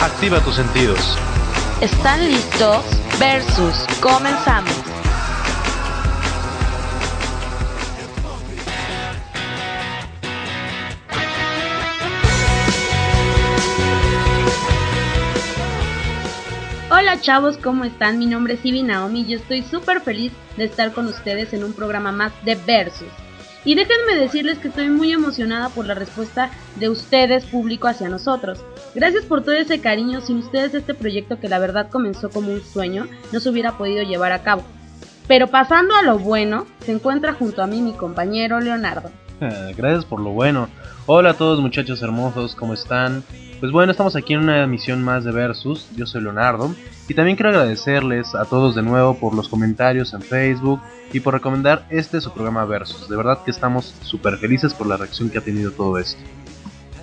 Activa tus sentidos. ¿Están listos? Versus. Comenzamos. Hola chavos, ¿cómo están? Mi nombre es Ivy Naomi y yo estoy súper feliz de estar con ustedes en un programa más de Versus. Y déjenme decirles que estoy muy emocionada por la respuesta de ustedes, público, hacia nosotros. Gracias por todo ese cariño, sin ustedes este proyecto que la verdad comenzó como un sueño no se hubiera podido llevar a cabo. Pero pasando a lo bueno, se encuentra junto a mí mi compañero Leonardo. Gracias por lo bueno. Hola a todos muchachos hermosos, ¿cómo están? Pues bueno, estamos aquí en una emisión más de Versus, yo soy Leonardo, y también quiero agradecerles a todos de nuevo por los comentarios en Facebook y por recomendar este su programa Versus. De verdad que estamos súper felices por la reacción que ha tenido todo esto.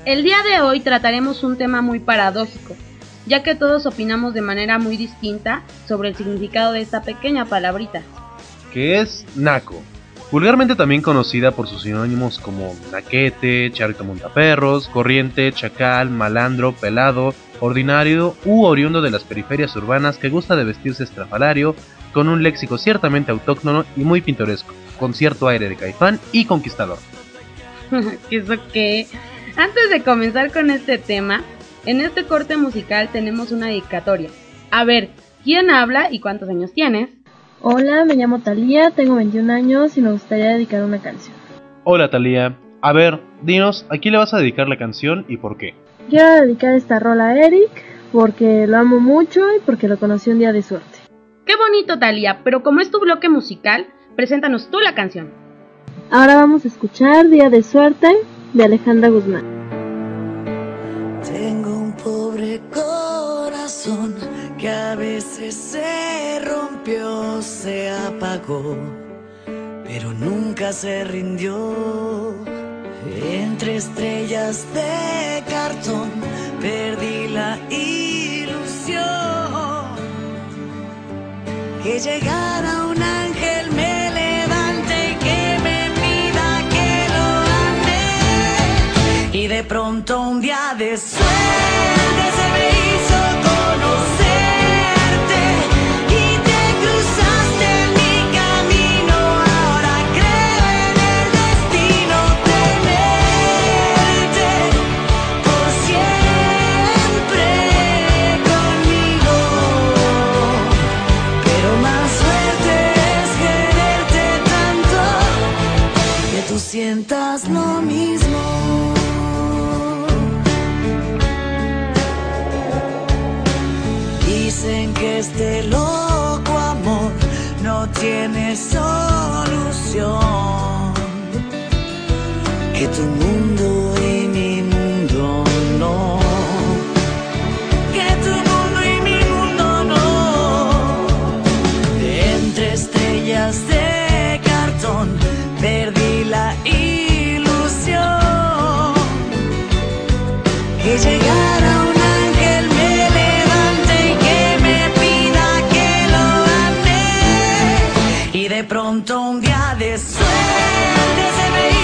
El día de hoy trataremos un tema muy paradójico, ya que todos opinamos de manera muy distinta sobre el significado de esta pequeña palabrita. Que es Naco, vulgarmente también conocida por sus sinónimos como naquete, charrito montaperros, corriente, chacal, malandro, pelado, ordinario u oriundo de las periferias urbanas que gusta de vestirse estrafalario, con un léxico ciertamente autóctono y muy pintoresco, con cierto aire de caifán y conquistador. ¿Eso qué? Antes de comenzar con este tema, en este corte musical tenemos una dedicatoria. A ver, ¿quién habla y cuántos años tienes? Hola, me llamo Talía, tengo 21 años y me gustaría dedicar una canción. Hola Talía, a ver, dinos, ¿a quién le vas a dedicar la canción y por qué? Quiero dedicar esta rola a Eric porque lo amo mucho y porque lo conocí un día de suerte. Qué bonito, Talía, pero como es tu bloque musical, preséntanos tú la canción. Ahora vamos a escuchar Día de Suerte de Alejandra Guzmán. Tengo a veces se rompió, se apagó, pero nunca se rindió. Entre estrellas de cartón perdí la ilusión. Que llegara un ángel me levante y que me pida que lo ame. Y de pronto un día de suerte se sientas lo mismo. Dicen que este loco amor no tiene solución. Que pronto un día de suerte se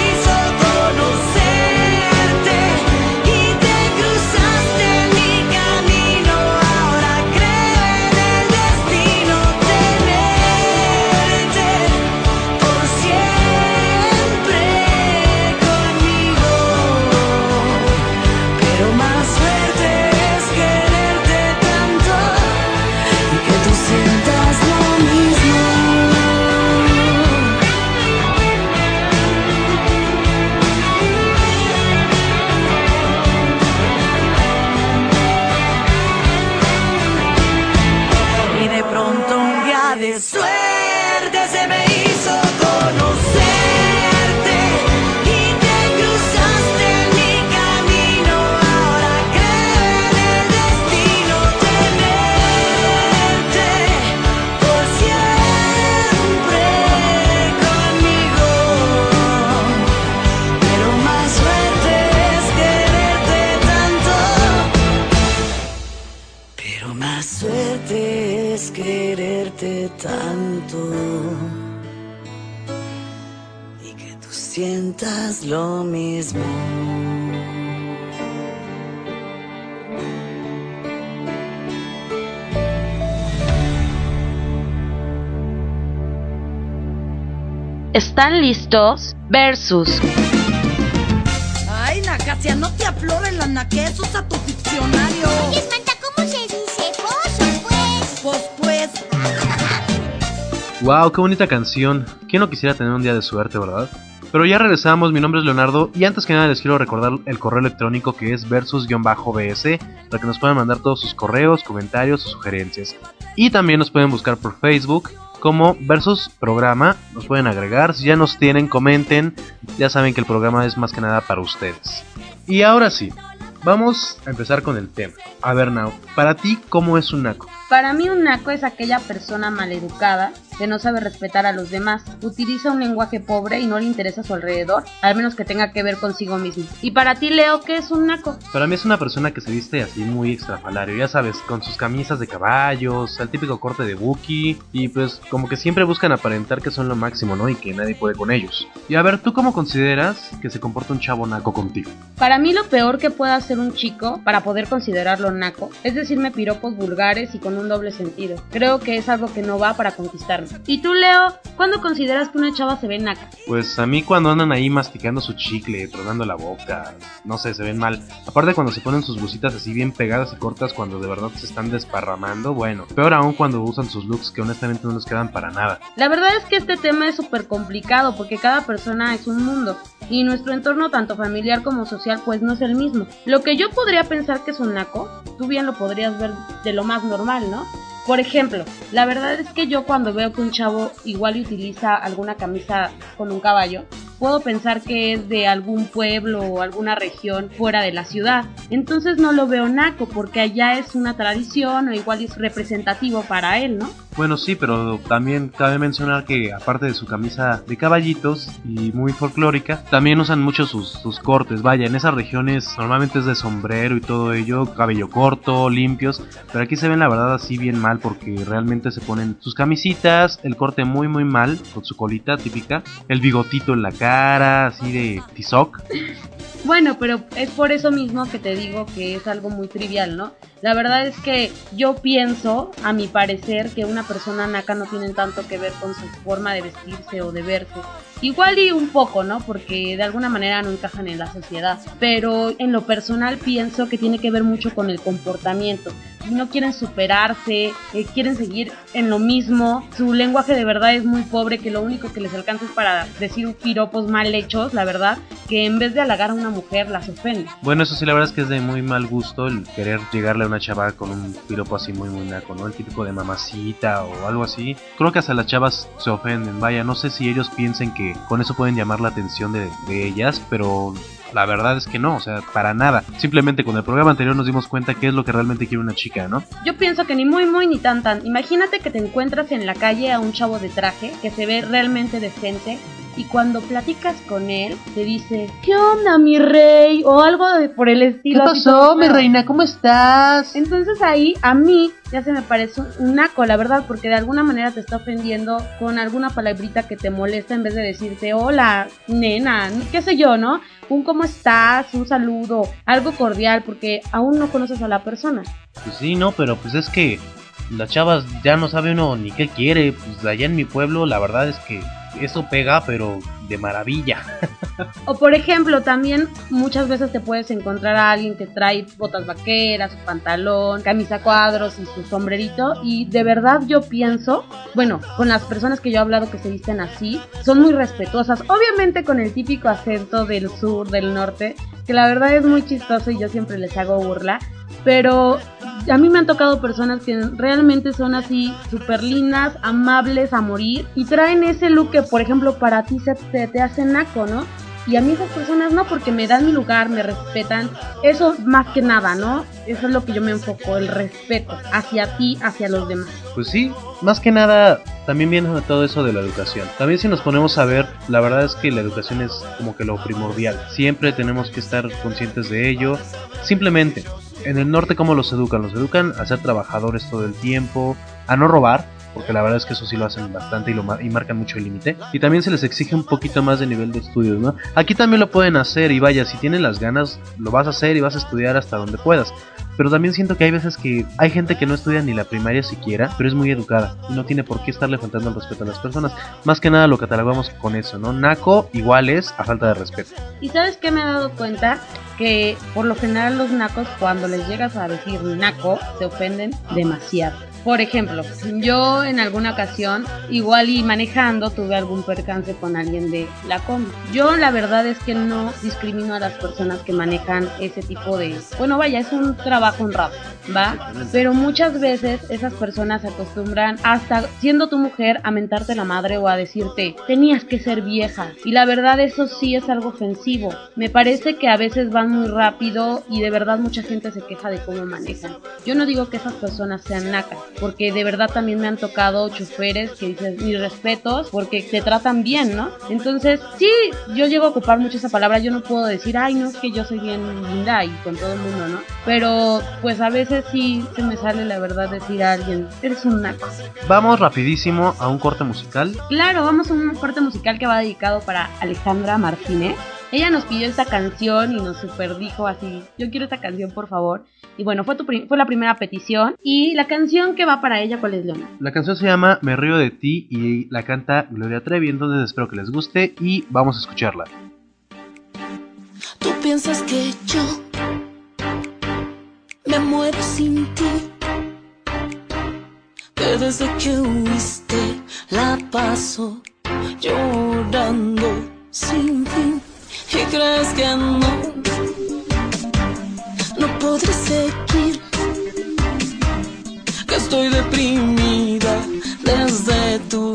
¿Están listos? Versus. Ay, Nacasia, no te aflores la naquez, usa tu diccionario. Oye, Samantha, ¿cómo se dice? Pozo, pues. Pues, pues. Wow, qué bonita canción. ¿Quién no quisiera tener un día de suerte, verdad? Pero ya regresamos, mi nombre es Leonardo y antes que nada les quiero recordar el correo electrónico que es versus-bs para que nos puedan mandar todos sus correos, comentarios o sugerencias. Y también nos pueden buscar por Facebook como versus programa, nos pueden agregar, si ya nos tienen, comenten, ya saben que el programa es más que nada para ustedes. Y ahora sí, vamos a empezar con el tema. A ver, Now, para ti, ¿cómo es un naco? Para mí un naco es aquella persona maleducada que no sabe respetar a los demás, utiliza un lenguaje pobre y no le interesa a su alrededor, al menos que tenga que ver consigo mismo. Y para ti, Leo, ¿qué es un naco? Para mí es una persona que se viste así muy extrafalario, ya sabes, con sus camisas de caballos, el típico corte de Buki, y pues como que siempre buscan aparentar que son lo máximo, ¿no? Y que nadie puede con ellos. Y a ver, ¿tú cómo consideras que se comporta un chavo naco contigo? Para mí lo peor que pueda hacer un chico para poder considerarlo naco es decirme piropos vulgares y con un doble sentido. Creo que es algo que no va para conquistarme. ¿Y tú, Leo, cuándo consideras que una chava se ve naca? Pues a mí cuando andan ahí masticando su chicle, tronando la boca, no sé, se ven mal. Aparte cuando se ponen sus blusitas así bien pegadas y cortas cuando de verdad se están desparramando, bueno. Peor aún cuando usan sus looks que honestamente no les quedan para nada. La verdad es que este tema es súper complicado porque cada persona es un mundo y nuestro entorno tanto familiar como social pues no es el mismo. Lo que yo podría pensar que es un naco, tú bien lo podrías ver de lo más normal, ¿no? Por ejemplo, la verdad es que yo cuando veo que un chavo igual utiliza alguna camisa con un caballo, puedo pensar que es de algún pueblo o alguna región fuera de la ciudad. Entonces no lo veo naco porque allá es una tradición o igual es representativo para él, ¿no? Bueno, sí, pero también cabe mencionar que aparte de su camisa de caballitos y muy folclórica, también usan mucho sus, sus cortes. Vaya, en esas regiones normalmente es de sombrero y todo ello, cabello corto, limpios, pero aquí se ven la verdad así bien mal porque realmente se ponen sus camisitas, el corte muy muy mal, con su colita típica, el bigotito en la cara, así de tizoc. Bueno, pero es por eso mismo que te digo que es algo muy trivial, ¿no? La verdad es que yo pienso, a mi parecer, que una persona naca no tiene tanto que ver con su forma de vestirse o de verse. Igual y un poco, ¿no? Porque de alguna manera no encajan en la sociedad. Pero en lo personal pienso que tiene que ver mucho con el comportamiento. No quieren superarse, eh, quieren seguir en lo mismo. Su lenguaje de verdad es muy pobre, que lo único que les alcanza es para decir piropos mal hechos, la verdad, que en vez de halagar a una mujer las ofende. Bueno, eso sí, la verdad es que es de muy mal gusto el querer llegarle a una chava con un piropo así muy muy naco, ¿no? El típico de mamacita o algo así. Creo que hasta las chavas se ofenden, vaya, no sé si ellos piensen que con eso pueden llamar la atención de, de ellas, pero la verdad es que no, o sea, para nada. Simplemente con el programa anterior nos dimos cuenta qué es lo que realmente quiere una chica, ¿no? Yo pienso que ni muy muy ni tan tan. Imagínate que te encuentras en la calle a un chavo de traje que se ve realmente decente y cuando platicas con él te dice, ¿qué onda mi rey? O algo de, por el estilo. así todo feo. ¿Cómo estás? Entonces ahí a mí ya se me parece un- un naco, la verdad, porque de alguna manera te está ofendiendo con alguna palabrita que te molesta en vez de decirte, hola, nena, qué sé yo, ¿no? Un cómo estás, un saludo, algo cordial, porque aún no conoces a la persona. Pues sí, no, pero pues es que las chavas ya no sabe uno ni qué quiere. Pues allá en mi pueblo la verdad es que eso pega, pero de maravilla. O por ejemplo, también muchas veces te puedes encontrar a alguien que trae botas vaqueras, pantalón, camisa cuadros y su sombrerito. Y de verdad yo pienso, bueno, con las personas que yo he hablado que se visten así, son muy respetuosas. Obviamente con el típico acento del sur, del norte, que la verdad es muy chistoso y yo siempre les hago burla. Pero a mí me han tocado personas que realmente son así súper lindas, amables a morir y traen ese look que, por ejemplo, para ti se te, te hace naco, ¿no? Y a mí esas personas no, porque me dan mi lugar, me respetan. Eso más que nada, ¿no? Eso es lo que yo me enfoco, el respeto hacia ti, hacia los demás. Pues sí, más que nada también viene todo eso de la educación. También si nos ponemos a ver, la verdad es que la educación es como que lo primordial. Siempre tenemos que estar conscientes de ello. Simplemente, en el norte cómo los educan? Los educan a ser trabajadores todo el tiempo, a no robar. Porque la verdad es que eso sí lo hacen bastante y, lo mar- y marcan mucho el límite. Y también se les exige un poquito más de nivel de estudios, ¿no? Aquí también lo pueden hacer y vaya, si tienen las ganas, lo vas a hacer y vas a estudiar hasta donde puedas. Pero también siento que hay veces que hay gente que no estudia ni la primaria siquiera, pero es muy educada y no tiene por qué estarle faltando el respeto a las personas. Más que nada lo catalogamos con eso, ¿no? Naco igual es a falta de respeto. Y sabes que me he dado cuenta que por lo general los nacos cuando les llegas a decir naco se ofenden demasiado. Por ejemplo, yo en alguna ocasión, igual y manejando, tuve algún percance con alguien de la combi. Yo la verdad es que no discrimino a las personas que manejan ese tipo de... Bueno, vaya, es un trabajo honrado, ¿va? Pero muchas veces esas personas se acostumbran hasta siendo tu mujer a mentarte la madre o a decirte, tenías que ser vieja. Y la verdad eso sí es algo ofensivo. Me parece que a veces van muy rápido y de verdad mucha gente se queja de cómo manejan. Yo no digo que esas personas sean nacas, porque de verdad también me han tocado choferes que dicen mis respetos porque te tratan bien, ¿no? Entonces, sí, yo llego a ocupar mucho esa palabra, yo no puedo decir, ay, no, es que yo soy bien linda y con todo el mundo, ¿no? Pero pues a veces sí se me sale la verdad decir a alguien, eres un naco. Vamos rapidísimo a un corte musical. Claro, vamos a un corte musical que va dedicado para Alejandra Martínez. Ella nos pidió esta canción y nos super dijo así, yo quiero esta canción por favor. Y bueno, fue, tu fue la primera petición. Y la canción que va para ella, ¿cuál es, Leona? La canción se llama Me río de ti y la canta Gloria Trevi, entonces espero que les guste y vamos a escucharla. Tú piensas que yo me muero sin ti. Que desde que huiste la paso llorando sin fin. Y crees que no, no podré seguir. Que estoy deprimida desde tu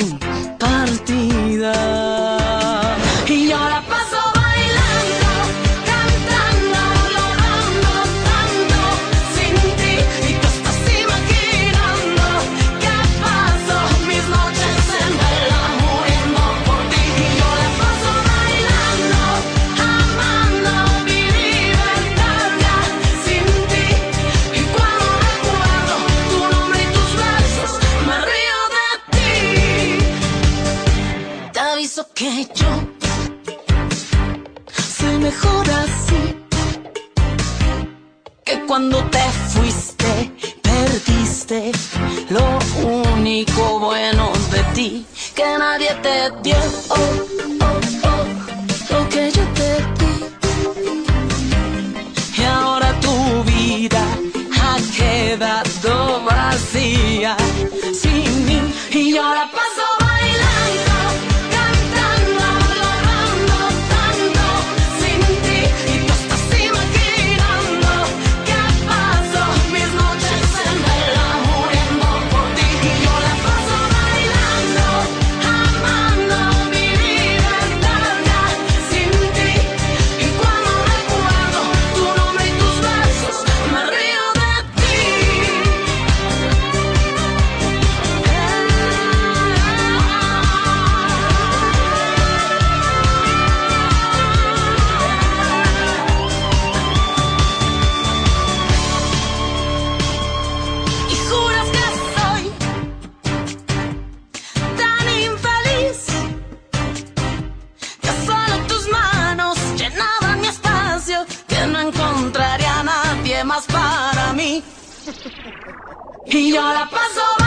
Y yo la paso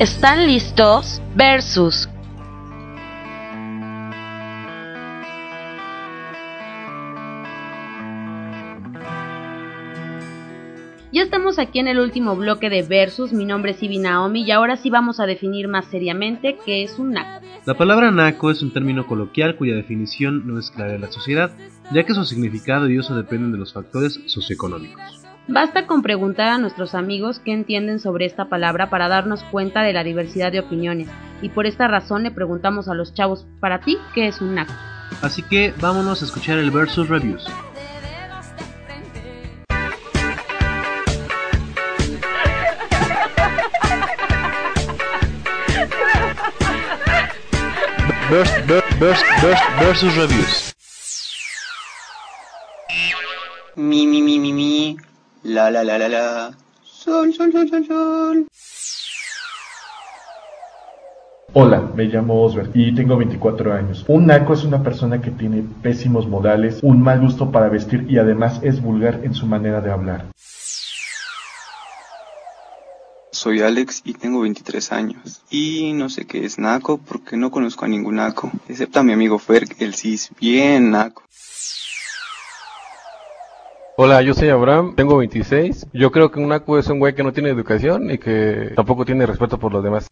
¿Están listos? Versus. Ya estamos aquí en el último bloque de Versus, mi nombre es Ibi Naomi y ahora sí vamos a definir más seriamente qué es un naco. La palabra naco es un término coloquial cuya definición no es clara en la sociedad, ya que su significado y uso dependen de los factores socioeconómicos. Basta con preguntar a nuestros amigos qué entienden sobre esta palabra para darnos cuenta de la diversidad de opiniones, y por esta razón le preguntamos a los chavos, para ti, ¿qué es un naco? Así que vámonos a escuchar el Versus Reviews. Vers, vers, vers, vers, versus Reviews. La, la, la, la, la. Sol, sol, sol, sol, sol. Hola, me llamo Osbert y tengo 24 años. Un naco es una persona que tiene pésimos modales, un mal gusto para vestir y además es vulgar en su manera de hablar. Soy Alex y tengo 23 años. Y no sé qué es naco porque no conozco a ningún naco, excepto a mi amigo Fer, él sí es bien naco. Hola, yo soy Abraham, tengo 26. Yo creo que un naco es un güey que no tiene educación y que tampoco tiene respeto por los demás.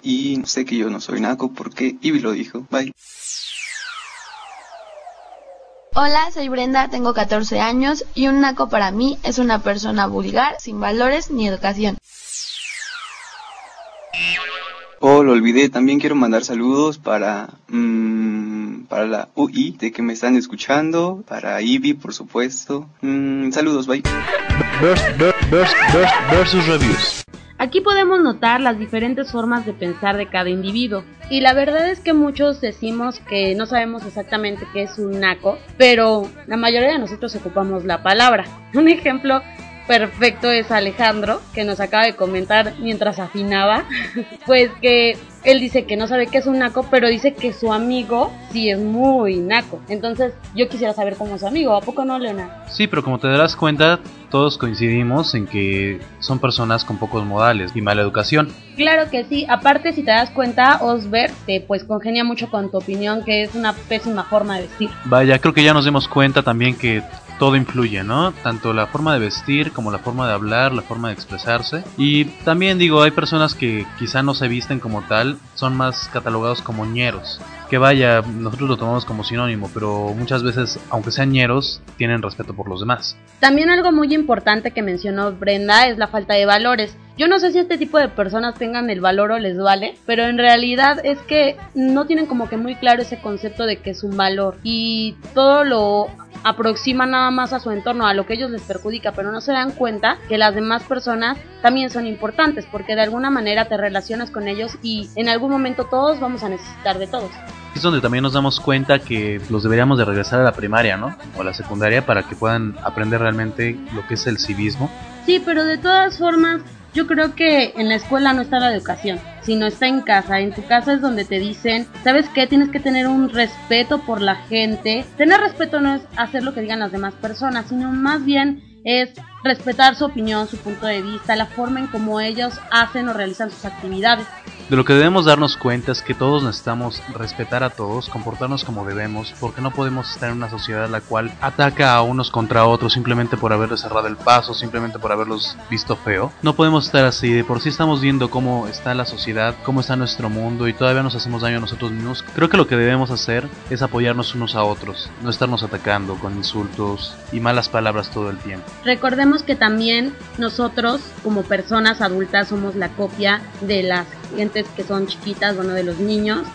Y sé que yo no soy naco porque Ivy lo dijo. Bye. Hola, soy Brenda, tengo 14 años y un naco para mí es una persona vulgar, sin valores ni educación. Oh, lo olvidé, también quiero mandar saludos para mm, para la UI de que me están escuchando, para Ivy, por supuesto. Mm, saludos, bye. Vers, vers, vers, versus Reviews. Aquí podemos notar las diferentes formas de pensar de cada individuo. Y la verdad es que muchos decimos que no sabemos exactamente qué es un naco, pero la mayoría de nosotros ocupamos la palabra. Un ejemplo perfecto es Alejandro, que nos acaba de comentar mientras afinaba, pues que él dice que no sabe qué es un naco, pero dice que su amigo sí es muy naco. Entonces yo quisiera saber cómo es su amigo, ¿a poco no, Leona? Sí, pero como te darás cuenta, todos coincidimos en que son personas con pocos modales y mala educación. Claro que sí, aparte si te das cuenta, Osbert, te pues congenia mucho con tu opinión que es una pésima forma de vestir. Vaya, creo que ya nos dimos cuenta también que todo influye, ¿no? Tanto la forma de vestir como la forma de hablar, la forma de expresarse. Y también digo, hay personas que quizá no se visten como tal, son más catalogados como ñeros. Que vaya, nosotros lo tomamos como sinónimo, pero muchas veces, aunque sean ñeros, tienen respeto por los demás. También algo muy importante que mencionó Brenda es la falta de valores. Yo no sé si este tipo de personas tengan el valor o les vale, pero en realidad es que no tienen como que muy claro ese concepto de que es un valor y todo lo aproximan nada más a su entorno, a lo que ellos les perjudica, pero no se dan cuenta que las demás personas también son importantes porque de alguna manera te relacionas con ellos y en algún momento todos vamos a necesitar de todos. Es donde también nos damos cuenta que los deberíamos de regresar a la primaria, ¿no? O a la secundaria para que puedan aprender realmente lo que es el civismo. Sí, pero de todas formas yo creo que en la escuela no está la educación, sino está en casa. En tu casa es donde te dicen, ¿sabes qué? Tienes que tener un respeto por la gente. Tener respeto no es hacer lo que digan las demás personas, sino más bien es respetar su opinión, su punto de vista, la forma en cómo ellos hacen o realizan sus actividades. De lo que debemos darnos cuenta es que todos necesitamos respetar a todos, comportarnos como debemos, porque no podemos estar en una sociedad la cual ataca a unos contra otros simplemente por haberles cerrado el paso, simplemente por haberlos visto feo. No podemos estar así, de por sí estamos viendo cómo está la sociedad, cómo está nuestro mundo y todavía nos hacemos daño a nosotros mismos. Creo que lo que debemos hacer es apoyarnos unos a otros, no estarnos atacando con insultos y malas palabras todo el tiempo. Recordemos que también nosotros como personas adultas somos la copia de las que son chiquitas, bueno, de los niños.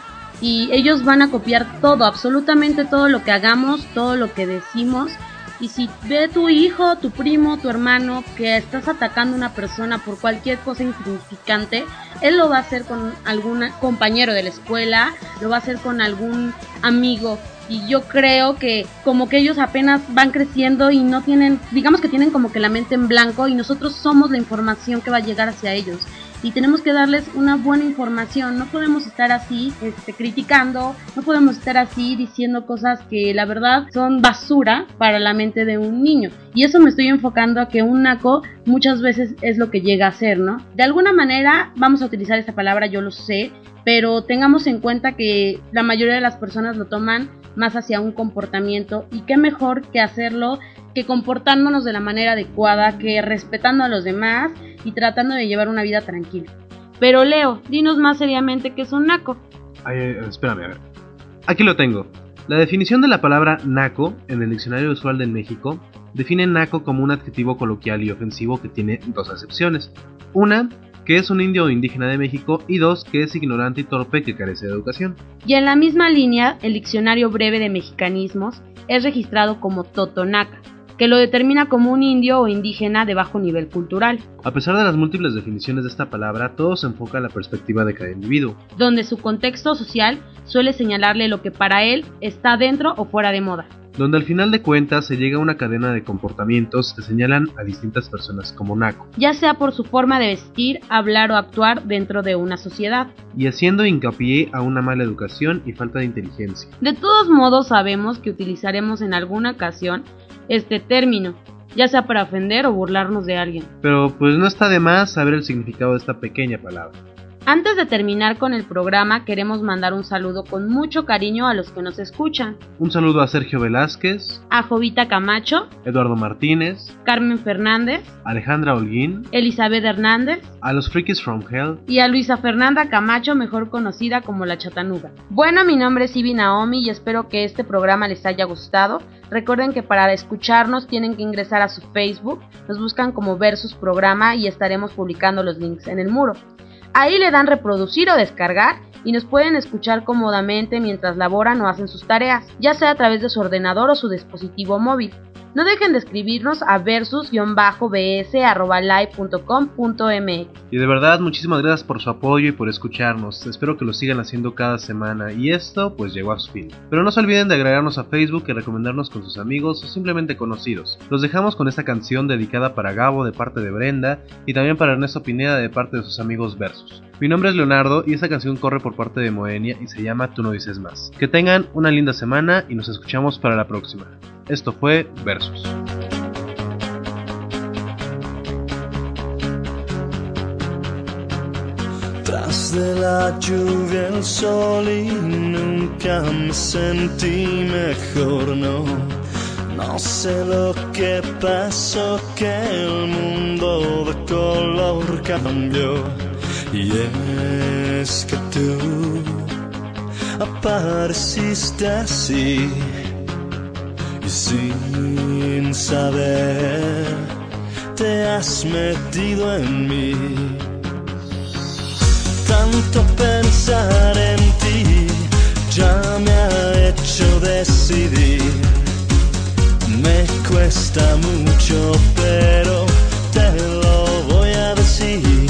Y ellos van a copiar todo, absolutamente todo lo que hagamos, todo lo que decimos. Y si ve tu hijo, tu primo, tu hermano que estás atacando a una persona por cualquier cosa insignificante, él lo va a hacer con algún compañero de la escuela, lo va a hacer con algún amigo y yo creo que como que ellos apenas van creciendo y no tienen, digamos que tienen como que la mente en blanco y nosotros somos la información que va a llegar hacia ellos y tenemos que darles una buena información. No podemos estar así este, criticando, no podemos estar así diciendo cosas que la verdad son basura para la mente de un niño. Y eso me estoy enfocando a que un naco muchas veces es lo que llega a ser, ¿no? De alguna manera vamos a utilizar esta palabra, yo lo sé, pero tengamos en cuenta que la mayoría de las personas lo toman más hacia un comportamiento y qué mejor que hacerlo que comportándonos de la manera adecuada, que respetando a los demás y tratando de llevar una vida tranquila. Pero Leo, dinos más seriamente qué es un naco. Ay, eh, espérame, a ver. Aquí lo tengo. La definición de la palabra naco en el diccionario usual del México define naco como un adjetivo coloquial y ofensivo que tiene dos acepciones. Una, que es un indio o indígena de México, y dos, que es ignorante y torpe que carece de educación. Y en la misma línea, el diccionario breve de mexicanismos es registrado como totonaca, que lo determina como un indio o indígena de bajo nivel cultural, A pesar de las múltiples definiciones de esta palabra, todo se enfoca a la perspectiva de cada individuo. donde su contexto social suele señalarle lo que para él está dentro o fuera de moda. donde al final de cuentas se llega a una cadena de comportamientos que señalan a distintas personas como naco, ya sea por su forma de vestir, hablar o actuar dentro de una sociedad. y haciendo hincapié a una mala educación y falta de inteligencia. De todos modos sabemos que utilizaremos en alguna ocasión este término, ya sea para ofender o burlarnos de alguien. Pero pues no está de más saber el significado de esta pequeña palabra. Antes de terminar con el programa, queremos mandar un saludo con mucho cariño a los que nos escuchan. Un saludo a Sergio Velázquez, A Jovita Camacho, Eduardo Martínez, Carmen Fernández, Alejandra Holguín, Elizabeth Hernández a los Freakies from Hell, y a Luisa Fernanda Camacho, mejor conocida como la Chatanuga. Bueno, mi nombre es Ivy Naomi y espero que este programa les haya gustado. Recuerden que para escucharnos tienen que ingresar a su Facebook, nos buscan como Versus Programa y estaremos publicando los links en el muro. Ahí le dan reproducir o descargar y nos pueden escuchar cómodamente mientras laboran o hacen sus tareas, ya sea a través de su ordenador o su dispositivo móvil. No dejen de escribirnos a versus-bs.live.com.mx. Y de verdad, muchísimas gracias por su apoyo y por escucharnos. Espero que lo sigan haciendo cada semana. Y esto, pues llegó a su fin. Pero no se olviden de agregarnos a Facebook y recomendarnos con sus amigos o simplemente conocidos. Los dejamos con esta canción dedicada para Gabo de parte de Brenda y también para Ernesto Pineda de parte de sus amigos Versus. Mi nombre es Leonardo y esta canción corre por parte de Moenia y se llama Tú no dices más. Que tengan una linda semana y nos escuchamos para la próxima. Esto fue Versus. Tras de la lluvia el sol y nunca me sentí mejor, no. No sé lo que pasó, que el mundo de color cambió. Y es que tú apareciste así y sin saber te has metido en mí tanto pensar en ti ya me ha hecho decidir. Me cuesta mucho, pero te lo voy a decir.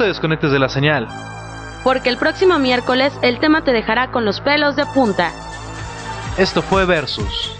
Te desconectes de la señal. Porque el próximo miércoles el tema te dejará con los pelos de punta. Esto fue Versus.